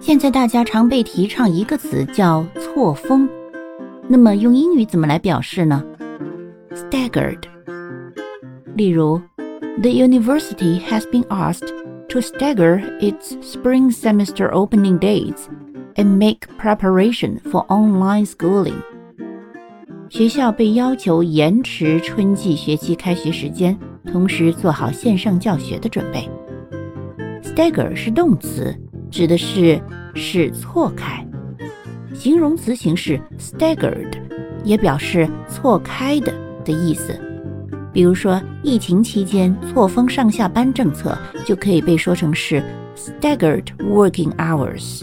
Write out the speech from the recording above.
现在大家常被提倡一个词叫错峰，那么用英语怎么来表示呢？Staggered。例如，The university has been asked to stagger its spring semester opening dates and make preparation for online schooling。学校被要求延迟春季学期开学时间，同时做好线上教学的准备。Stagger 是动词。指的是是错开，形容词形式 staggered 也表示错开的的意思。比如说，疫情期间错峰上下班政策就可以被说成是 staggered working hours。